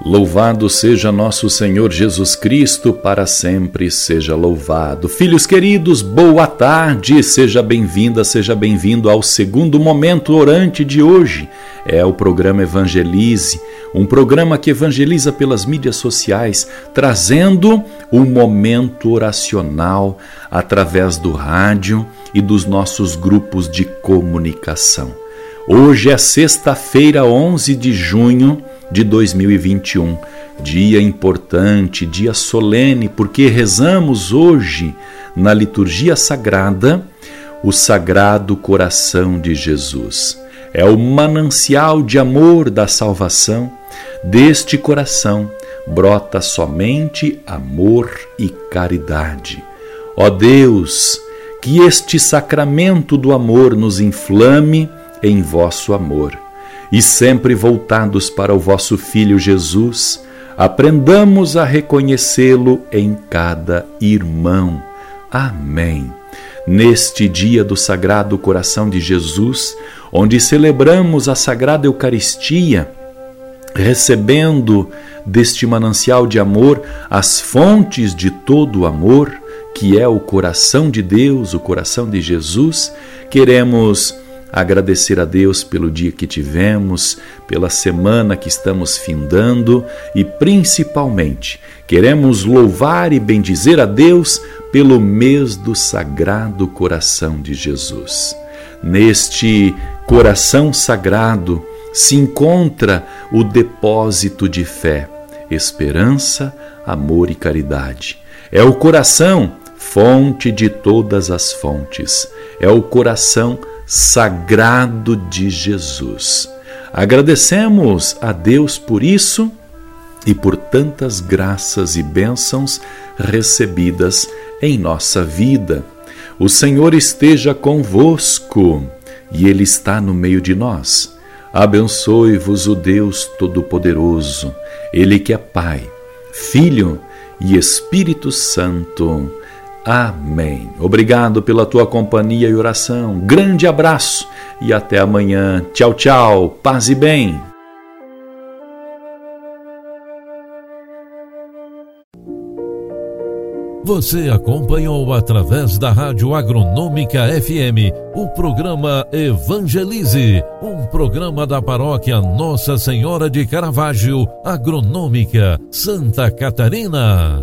Louvado seja nosso Senhor Jesus Cristo, para sempre seja louvado. Filhos queridos, boa tarde, seja bem-vinda, seja bem-vindo ao segundo momento orante de hoje. É o programa Evangelize, um programa que evangeliza pelas mídias sociais, trazendo um momento oracional através do rádio e dos nossos grupos de comunicação. Hoje é sexta-feira, 11 de junho de 2021. Dia importante, dia solene, porque rezamos hoje na liturgia sagrada o Sagrado Coração de Jesus. É o manancial de amor da salvação. Deste coração brota somente amor e caridade. Ó Deus, que este sacramento do amor nos inflame em vosso amor e sempre voltados para o vosso Filho Jesus, aprendamos a reconhecê-lo em cada irmão. Amém. Neste dia do Sagrado Coração de Jesus, onde celebramos a Sagrada Eucaristia, recebendo deste manancial de amor as fontes de todo o amor, que é o coração de Deus, o coração de Jesus, queremos agradecer a Deus pelo dia que tivemos, pela semana que estamos findando e principalmente queremos louvar e bendizer a Deus pelo mês do Sagrado Coração de Jesus. Neste coração sagrado se encontra o depósito de fé, esperança, amor e caridade. É o coração fonte de todas as fontes. É o coração sagrado de Jesus. Agradecemos a Deus por isso e por tantas graças e bênçãos recebidas em nossa vida. O Senhor esteja convosco e Ele está no meio de nós. Abençoe-vos o Deus Todo-Poderoso, Ele que é Pai, Filho e Espírito Santo. Amém. Obrigado pela tua companhia e oração. Grande abraço e até amanhã. Tchau, tchau. Paz e bem. Você acompanhou através da Rádio Agronômica FM o programa Evangelize, um programa da paróquia Nossa Senhora de Caravaggio, Agronômica, Santa Catarina.